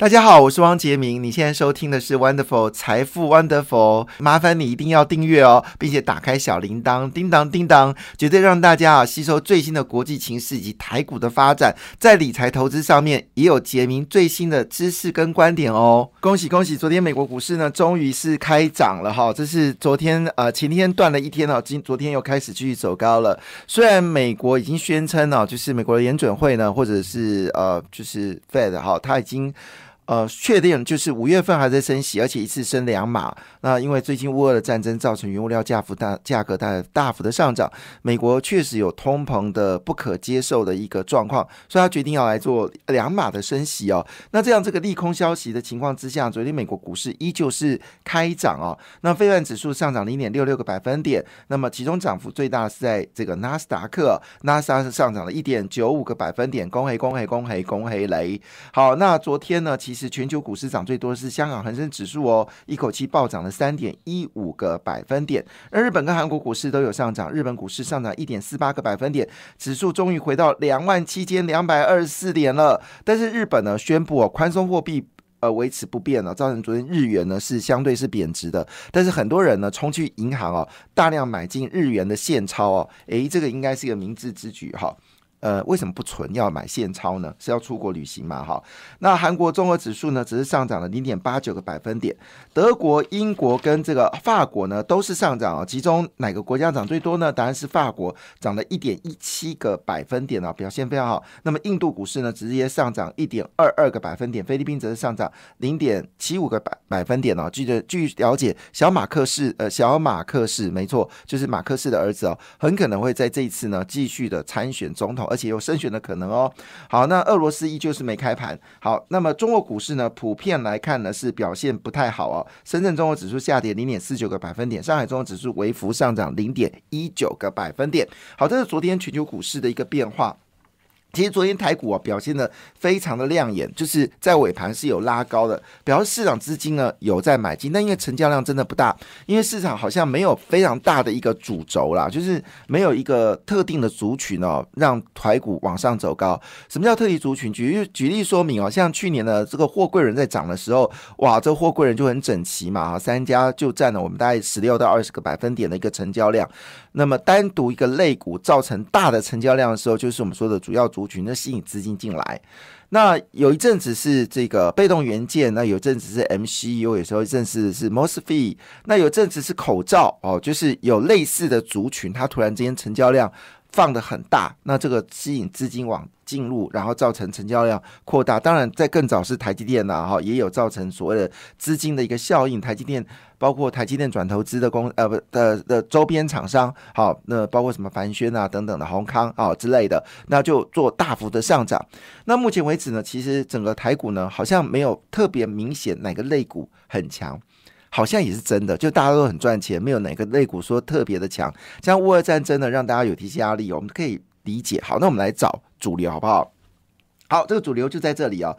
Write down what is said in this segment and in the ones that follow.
大家好，我是汪杰明。你现在收听的是 Wonderful 财富 Wonderful，麻烦你一定要订阅哦，并且打开小铃铛，叮当叮当，绝对让大家啊吸收最新的国际情势以及台股的发展，在理财投资上面也有杰明最新的知识跟观点哦。恭喜恭喜，昨天美国股市呢终于是开涨了哈，这是昨天呃前天断了一天哦，今昨天又开始继续走高了。虽然美国已经宣称哦，就是美国的联准会呢，或者是呃就是 Fed 哈，它已经。呃，确定就是五月份还在升息，而且一次升两码。那因为最近乌俄的战争造成原物料价幅大价格大大幅的上涨，美国确实有通膨的不可接受的一个状况，所以他决定要来做两码的升息哦。那这样这个利空消息的情况之下，昨天美国股市依旧是开涨哦。那非万指数上涨零点六六个百分点，那么其中涨幅最大是在这个纳斯达克，纳斯达克上涨了一点九五个百分点，恭喜恭喜恭喜恭喜雷！好，那昨天呢，其实。是全球股市涨最多的是香港恒生指数哦，一口气暴涨了三点一五个百分点。而日本跟韩国股市都有上涨，日本股市上涨一点四八个百分点，指数终于回到两万七千两百二十四点了。但是日本呢宣布哦宽松货币呃维持不变了，造成昨天日元呢是相对是贬值的。但是很多人呢冲去银行哦，大量买进日元的现钞哦，诶，这个应该是一个明智之举哈。呃，为什么不存要买现钞呢？是要出国旅行嘛？哈，那韩国综合指数呢，只是上涨了零点八九个百分点。德国、英国跟这个法国呢，都是上涨啊。其中哪个国家涨最多呢？答案是法国，涨了一点一七个百分点啊，表现非常好。那么印度股市呢，直接上涨一点二二个百分点。菲律宾则是上涨零点七五个百百分点哦。记得据了解，小马克士呃，小马克士没错，就是马克士的儿子哦，很可能会在这一次呢，继续的参选总统。而且有升选的可能哦。好，那俄罗斯依旧是没开盘。好，那么中国股市呢，普遍来看呢是表现不太好哦。深圳综合指数下跌零点四九个百分点，上海综合指数微幅上涨零点一九个百分点。好，这是昨天全球股市的一个变化。其实昨天台股啊表现的非常的亮眼，就是在尾盘是有拉高的，表示市场资金呢有在买进，但因为成交量真的不大，因为市场好像没有非常大的一个主轴啦，就是没有一个特定的族群哦，让台股往上走高。什么叫特定族群？举举例说明哦，像去年的这个货柜人在涨的时候，哇，这货柜人就很整齐嘛，三家就占了我们大概十六到二十个百分点的一个成交量。那么单独一个类股造成大的成交量的时候，就是我们说的主要主族群，那吸引资金进来。那有一阵子是这个被动元件，那有阵子是 MCU，有时候一阵子是 MOSFET，那有阵子是口罩哦，就是有类似的族群，它突然之间成交量。放的很大，那这个吸引资金往进入，然后造成成交量扩大。当然，在更早是台积电呐，哈，也有造成所谓的资金的一个效应。台积电包括台积电转投资的公呃不的的周边厂商，好，那包括什么凡轩啊等等的宏康啊之类的，那就做大幅的上涨。那目前为止呢，其实整个台股呢，好像没有特别明显哪个类股很强。好像也是真的，就大家都很赚钱，没有哪个类股说特别的强。像乌俄战争呢，让大家有提些压力，我们可以理解。好，那我们来找主流好不好？好，这个主流就在这里啊。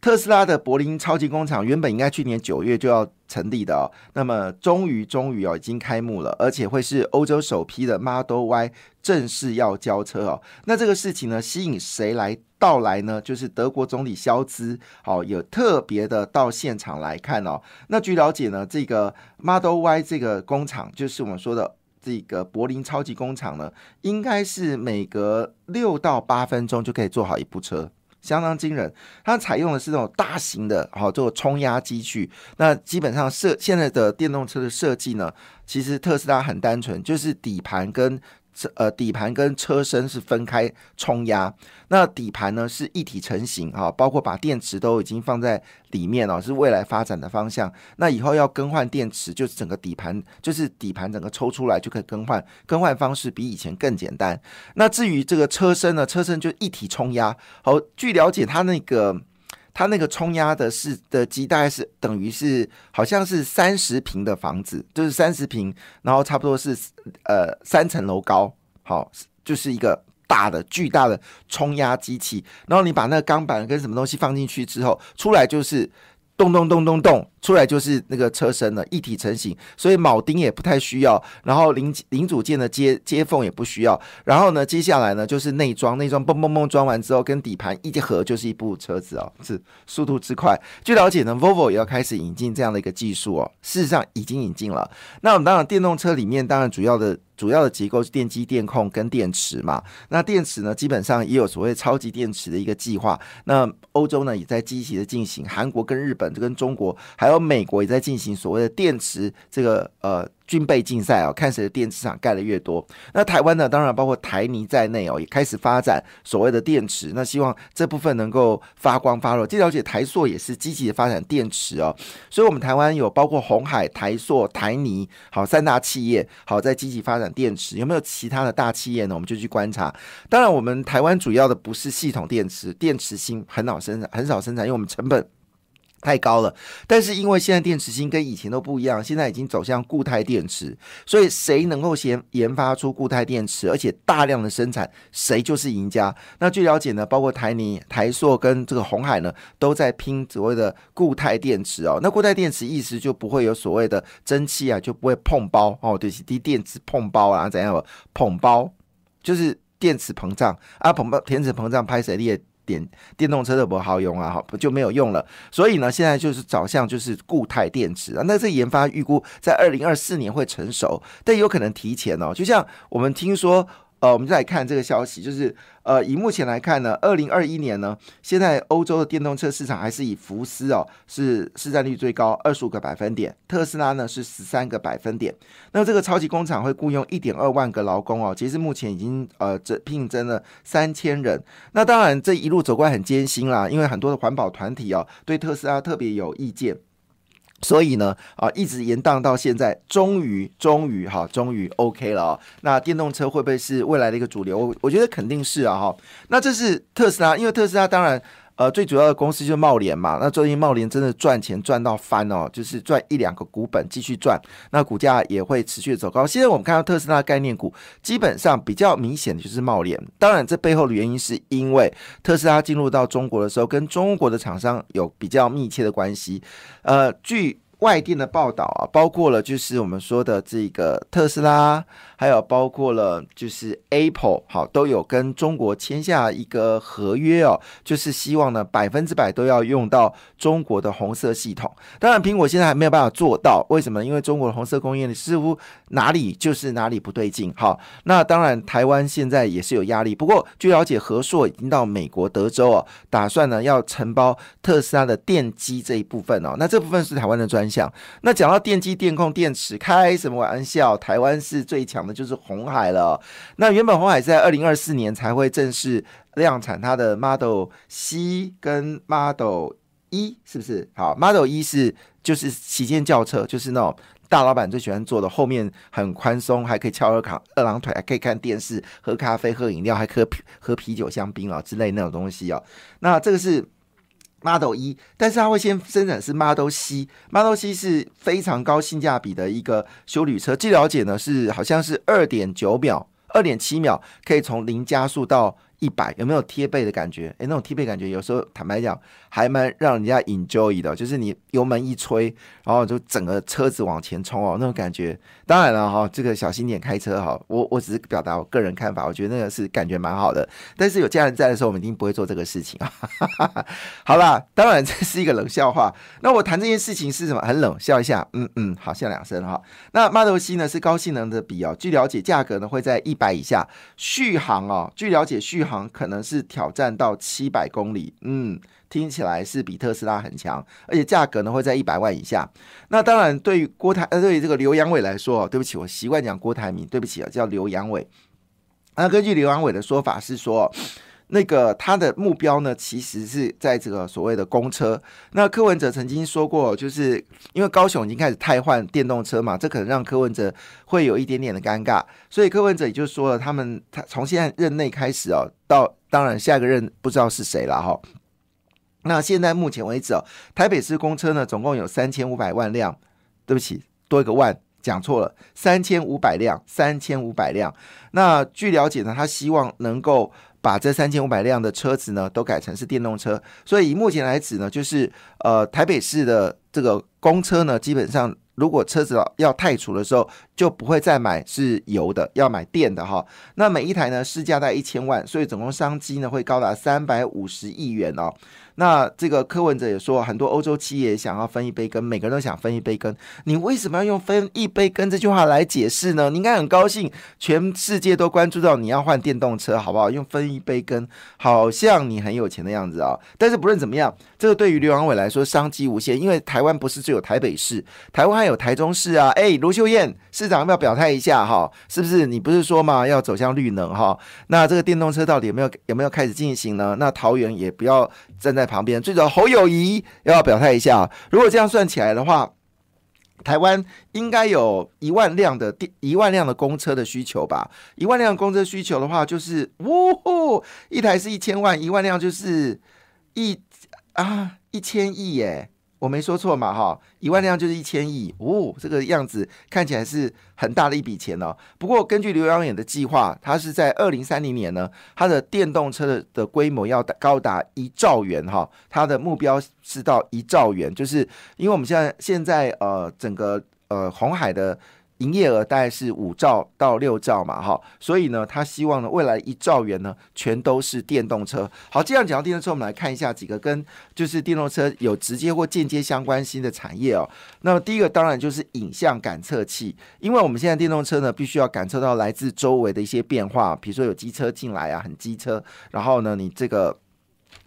特斯拉的柏林超级工厂原本应该去年九月就要成立的哦，那么终于终于哦已经开幕了，而且会是欧洲首批的 Model Y 正式要交车哦。那这个事情呢，吸引谁来到来呢？就是德国总理肖兹，好有特别的到现场来看哦。那据了解呢，这个 Model Y 这个工厂，就是我们说的这个柏林超级工厂呢，应该是每隔六到八分钟就可以做好一部车。相当惊人，它采用的是那种大型的，好做冲压机具。那基本上设现在的电动车的设计呢，其实特斯拉很单纯，就是底盘跟。呃，底盘跟车身是分开冲压，那底盘呢是一体成型哈，包括把电池都已经放在里面了，是未来发展的方向。那以后要更换电池，就是整个底盘，就是底盘整个抽出来就可以更换，更换方式比以前更简单。那至于这个车身呢，车身就一体冲压。好，据了解，它那个。它那个冲压的是的机，大概是等于是好像是三十平的房子，就是三十平，然后差不多是呃三层楼高，好，就是一个大的巨大的冲压机器，然后你把那个钢板跟什么东西放进去之后，出来就是咚咚咚咚咚，出来就是那个车身了，一体成型，所以铆钉也不太需要，然后零零组件的接接缝也不需要，然后呢，接下来呢就是内装，内装嘣嘣嘣装完之后，跟底盘一结合就是一部车子哦，是速度之快。据了解呢，Volvo 也要开始引进这样的一个技术哦，事实上已经引进了。那我们当然电动车里面当然主要的。主要的结构是电机、电控跟电池嘛。那电池呢，基本上也有所谓超级电池的一个计划。那欧洲呢，也在积极的进行。韩国跟日本、跟中国还有美国也在进行所谓的电池这个呃。军备竞赛啊，看谁的电池厂盖的越多。那台湾呢，当然包括台泥在内哦，也开始发展所谓的电池。那希望这部分能够发光发热。据了解，台塑也是积极的发展电池哦。所以，我们台湾有包括红海、台塑、台泥，好三大企业，好在积极发展电池。有没有其他的大企业呢？我们就去观察。当然，我们台湾主要的不是系统电池，电池芯很少生产，很少生产，因为我们成本。太高了，但是因为现在电池芯跟以前都不一样，现在已经走向固态电池，所以谁能够先研发出固态电池，而且大量的生产，谁就是赢家。那据了解呢，包括台泥、台硕跟这个红海呢，都在拼所谓的固态电池哦。那固态电池意思就不会有所谓的蒸汽啊，就不会碰包哦，对，低电池碰包啊，怎样？碰包就是电池膨胀啊，膨包电池膨胀拍谁裂？电电动车的不好用啊，好就没有用了。所以呢，现在就是找向就是固态电池啊。那这研发预估在二零二四年会成熟，但有可能提前哦。就像我们听说。呃，我们再来看这个消息，就是呃，以目前来看呢，二零二一年呢，现在欧洲的电动车市场还是以福斯哦是市占率最高，二十五个百分点，特斯拉呢是十三个百分点。那这个超级工厂会雇佣一点二万个劳工哦，其实目前已经呃这聘征了三千人。那当然这一路走过来很艰辛啦，因为很多的环保团体哦对特斯拉特别有意见。所以呢，啊，一直延宕到现在，终于，终于，哈，终于 OK 了啊。那电动车会不会是未来的一个主流？我我觉得肯定是啊，哈。那这是特斯拉，因为特斯拉当然，呃，最主要的公司就是茂联嘛。那最近茂联真的赚钱赚到翻哦，就是赚一两个股本继续赚，那股价也会持续走高。现在我们看到特斯拉概念股，基本上比较明显的就是茂联。当然，这背后的原因是因为特斯拉进入到中国的时候，跟中国的厂商有比较密切的关系。呃，据外电的报道啊，包括了就是我们说的这个特斯拉。还有包括了，就是 Apple 好都有跟中国签下一个合约哦，就是希望呢百分之百都要用到中国的红色系统。当然，苹果现在还没有办法做到，为什么？因为中国的红色工业似乎哪里就是哪里不对劲。好，那当然台湾现在也是有压力。不过据了解，和硕已经到美国德州哦，打算呢要承包特斯拉的电机这一部分哦。那这部分是台湾的专讲。那讲到电机、电控、电池，开什么玩笑？台湾是最强。的就是红海了。那原本红海在二零二四年才会正式量产它的 Model C 跟 Model 一，是不是？好，Model 一是就是旗舰轿车，就是那种大老板最喜欢坐的，后面很宽松，还可以翘二扛二郎腿，还可以看电视、喝咖啡、喝饮料，还喝喝啤酒、香槟啊之类那种东西哦。那这个是。Model 一，但是它会先生产是 Model C，Model C 是非常高性价比的一个修旅车。据了解呢，是好像是二点九秒、二点七秒可以从零加速到。一百有没有贴背的感觉？哎，那种贴背感觉有时候坦白讲还蛮让人家 enjoy 的，就是你油门一吹，然后就整个车子往前冲哦，那种感觉。当然了哈，这个小心点开车哈，我我只是表达我个人看法，我觉得那个是感觉蛮好的。但是有家人在的时候，我们一定不会做这个事情啊。好啦，当然这是一个冷笑话。那我谈这件事情是什么？很冷，笑一下，嗯嗯，好笑两声哈。那 Model C 呢是高性能的笔哦，据了解价格呢会在一百以下，续航哦，据了解续。航可能是挑战到七百公里，嗯，听起来是比特斯拉很强，而且价格呢会在一百万以下。那当然，对于郭台，呃，对于这个刘阳伟来说，对不起，我习惯讲郭台铭，对不起啊，叫刘阳伟。那根据刘阳伟的说法是说。那个他的目标呢，其实是在这个所谓的公车。那柯文哲曾经说过，就是因为高雄已经开始汰换电动车嘛，这可能让柯文哲会有一点点的尴尬。所以柯文哲也就说了，他们他从现在任内开始哦，到当然下一个任不知道是谁了哈。那现在目前为止哦，台北市公车呢总共有三千五百万辆，对不起，多一个万，讲错了，三千五百辆，三千五百辆。那据了解呢，他希望能够。把这三千五百辆的车子呢，都改成是电动车。所以以目前来指呢，就是呃台北市的这个公车呢，基本上。如果车子要太除的时候，就不会再买是油的，要买电的哈。那每一台呢，市价在一千万，所以总共商机呢会高达三百五十亿元哦。那这个柯文哲也说，很多欧洲企业想要分一杯羹，每个人都想分一杯羹。你为什么要用“分一杯羹”这句话来解释呢？你应该很高兴，全世界都关注到你要换电动车，好不好？用“分一杯羹”，好像你很有钱的样子啊。但是不论怎么样，这个对于刘阳伟来说商机无限，因为台湾不是只有台北市，台湾还有台中市啊。哎，卢秀燕市长要不要表态一下哈？是不是你不是说嘛，要走向绿能哈？那这个电动车到底有没有有没有开始进行呢？那桃园也不要站在。旁边，最主要侯友谊要表态一下。如果这样算起来的话，台湾应该有一万辆的电一万辆的公车的需求吧？一万辆公车需求的话，就是呜，一台是一千万，一万辆就是一啊一千亿耶。我没说错嘛，哈，一万辆就是一千亿，呜，这个样子看起来是很大的一笔钱哦。不过根据刘洋远的计划，他是在二零三零年呢，他的电动车的的规模要高达一兆元，哈，他的目标是到一兆元，就是因为我们现在现在呃整个呃红海的。营业额大概是五兆到六兆嘛，哈，所以呢，他希望呢，未来一兆元呢，全都是电动车。好，这样讲到电动车，我们来看一下几个跟就是电动车有直接或间接相关性的产业哦。那么第一个当然就是影像感测器，因为我们现在电动车呢，必须要感测到来自周围的一些变化，比如说有机车进来啊，很机车，然后呢，你这个。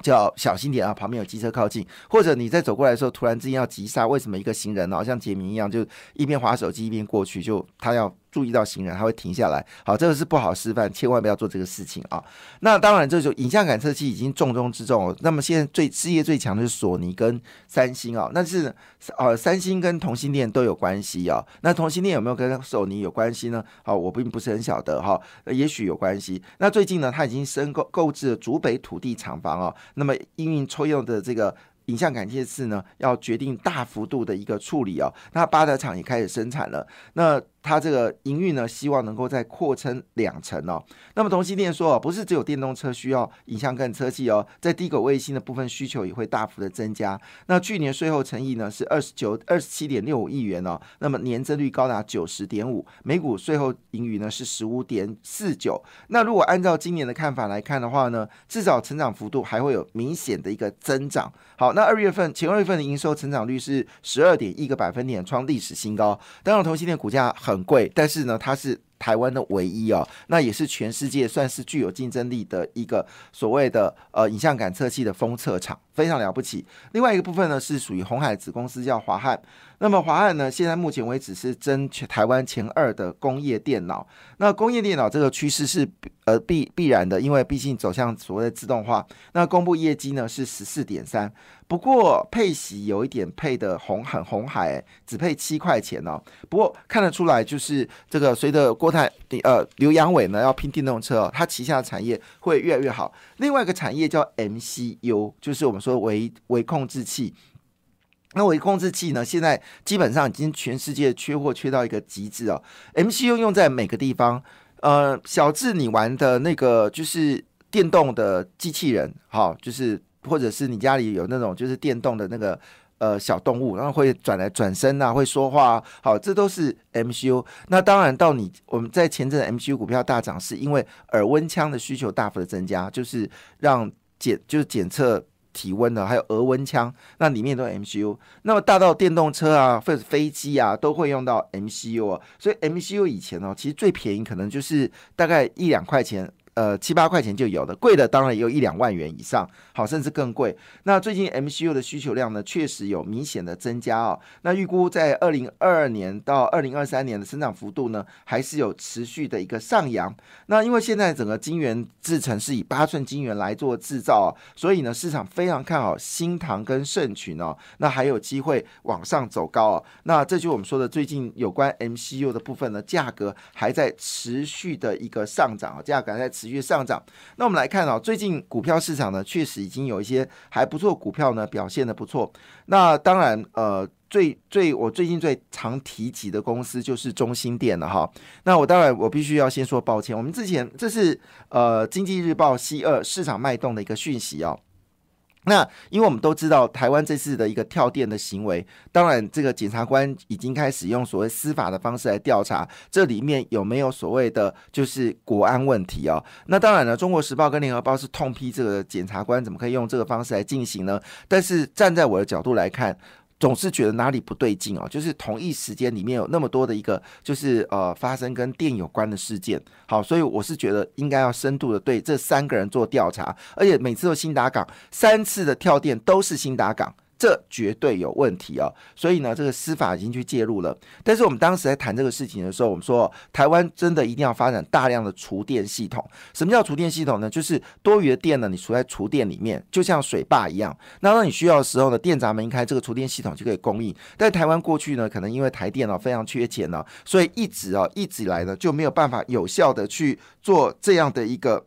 就要小心点啊！旁边有机车靠近，或者你在走过来的时候，突然之间要急刹，为什么一个行人呢？像杰明一样，就一边划手机一边过去，就他要。注意到行人，他会停下来。好，这个是不好示范，千万不要做这个事情啊。那当然，这就影像感测器已经重中之重。那么现在最事业最强的是索尼跟三星啊。那是呃，三星跟同性恋都有关系啊。那同性恋有没有跟索尼有关系呢？好，我并不是很晓得哈。也许有关系。那最近呢，他已经申购购置了竹北土地厂房啊。那么因为抽用的这个。影像感测器呢，要决定大幅度的一个处理哦。那八德厂也开始生产了。那它这个营运呢，希望能够再扩增两成哦。那么同性恋说哦，不是只有电动车需要影像感测器哦，在低轨卫星的部分需求也会大幅的增加。那去年税后成益呢是二十九二十七点六五亿元哦，那么年增率高达九十点五，每股税后盈余呢是十五点四九。那如果按照今年的看法来看的话呢，至少成长幅度还会有明显的一个增长。好，那二月份前二月份的营收成长率是十二点一个百分点，创历史新高。当然，同性恋股价很。很贵，但是呢，它是台湾的唯一哦，那也是全世界算是具有竞争力的一个所谓的呃影像感测器的封测厂，非常了不起。另外一个部分呢，是属于红海子公司叫华汉。那么华汉呢，现在目前为止是争全台湾前二的工业电脑。那工业电脑这个趋势是呃必必然的，因为毕竟走向所谓的自动化。那公布业绩呢是十四点三。不过配息有一点配的红很红海，只配七块钱哦。不过看得出来，就是这个随着郭泰呃刘阳伟呢要拼电动车哦，他旗下的产业会越来越好。另外一个产业叫 MCU，就是我们说微微控制器。那微控制器呢，现在基本上已经全世界缺货缺到一个极致哦。MCU 用在每个地方，呃，小智你玩的那个就是电动的机器人，哈，就是。或者是你家里有那种就是电动的那个呃小动物，然后会转来转身啊，会说话，啊好，这都是 MCU。那当然到你我们在前阵 MCU 股票大涨，是因为耳温枪的需求大幅的增加，就是让检就是检测体温的，还有额温枪，那里面都 MCU。那么大到电动车啊，或者飞机啊，都会用到 MCU 啊。所以 MCU 以前哦，其实最便宜可能就是大概一两块钱。呃，七八块钱就有的，贵的当然也有一两万元以上，好，甚至更贵。那最近 MCU 的需求量呢，确实有明显的增加哦。那预估在二零二二年到二零二三年的生长幅度呢，还是有持续的一个上扬。那因为现在整个晶圆制成是以八寸晶圆来做制造哦，所以呢，市场非常看好新唐跟盛群哦，那还有机会往上走高哦。那这就我们说的最近有关 MCU 的部分呢，价格还在持续的一个上涨啊，价格还在。持持续上涨，那我们来看啊，最近股票市场呢，确实已经有一些还不错股票呢表现的不错。那当然，呃，最最我最近最常提及的公司就是中心店了哈。那我当然我必须要先说抱歉，我们之前这是呃经济日报 C 二市场脉动的一个讯息哦。那因为我们都知道，台湾这次的一个跳电的行为，当然这个检察官已经开始用所谓司法的方式来调查，这里面有没有所谓的就是国安问题哦？那当然了，《中国时报》跟《联合报》是痛批这个检察官怎么可以用这个方式来进行呢？但是站在我的角度来看。总是觉得哪里不对劲哦，就是同一时间里面有那么多的一个，就是呃发生跟电有关的事件，好，所以我是觉得应该要深度的对这三个人做调查，而且每次都新达港三次的跳电都是新达港。这绝对有问题啊！所以呢，这个司法已经去介入了。但是我们当时在谈这个事情的时候，我们说台湾真的一定要发展大量的厨电系统。什么叫厨电系统呢？就是多余的电呢，你储在厨电里面，就像水坝一样。那当你需要的时候呢，电闸门一开，这个厨电系统就可以供应。但台湾过去呢，可能因为台电脑非常缺钱呢，所以一直啊，一直以来呢，就没有办法有效的去做这样的一个。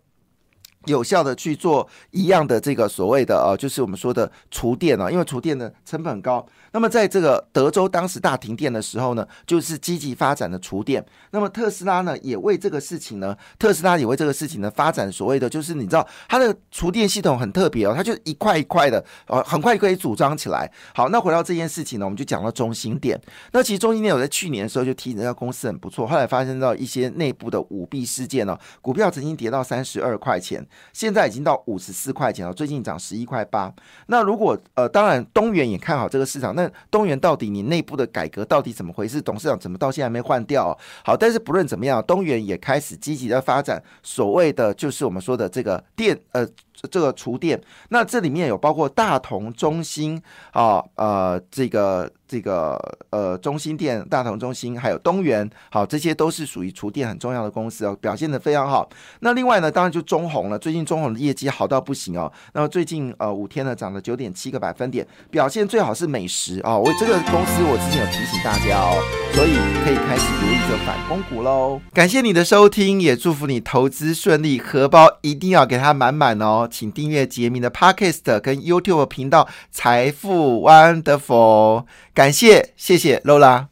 有效的去做一样的这个所谓的啊，就是我们说的厨电啊，因为厨电的成本很高。那么在这个德州当时大停电的时候呢，就是积极发展的厨电。那么特斯拉呢，也为这个事情呢，特斯拉也为这个事情呢发展所谓的，就是你知道它的厨电系统很特别哦，它就一块一块的，呃，很快可以组装起来。好，那回到这件事情呢，我们就讲到中心店。那其实中心店我在去年的时候就提醒这家公司很不错，后来发生到一些内部的舞弊事件呢，股票曾经跌到三十二块钱。现在已经到五十四块钱了，最近涨十一块八。那如果呃，当然东元也看好这个市场，那东元到底你内部的改革到底怎么回事？董事长怎么到现在没换掉？好，但是不论怎么样，东元也开始积极的发展所谓的就是我们说的这个电呃。这个厨电，那这里面有包括大同中心啊，呃，这个这个呃中心店、大同中心，还有东元，好，这些都是属于厨电很重要的公司哦，表现的非常好。那另外呢，当然就中红了，最近中红的业绩好到不行哦。那么最近呃五天呢，涨了九点七个百分点，表现最好是美食啊。我这个公司我之前有提醒大家哦，所以可以开始留意这反攻股喽。感谢你的收听，也祝福你投资顺利，荷包一定要给它满满哦请订阅杰明的 Podcast 跟 YouTube 频道《财富 Wonderful》，感谢，谢谢 Lola。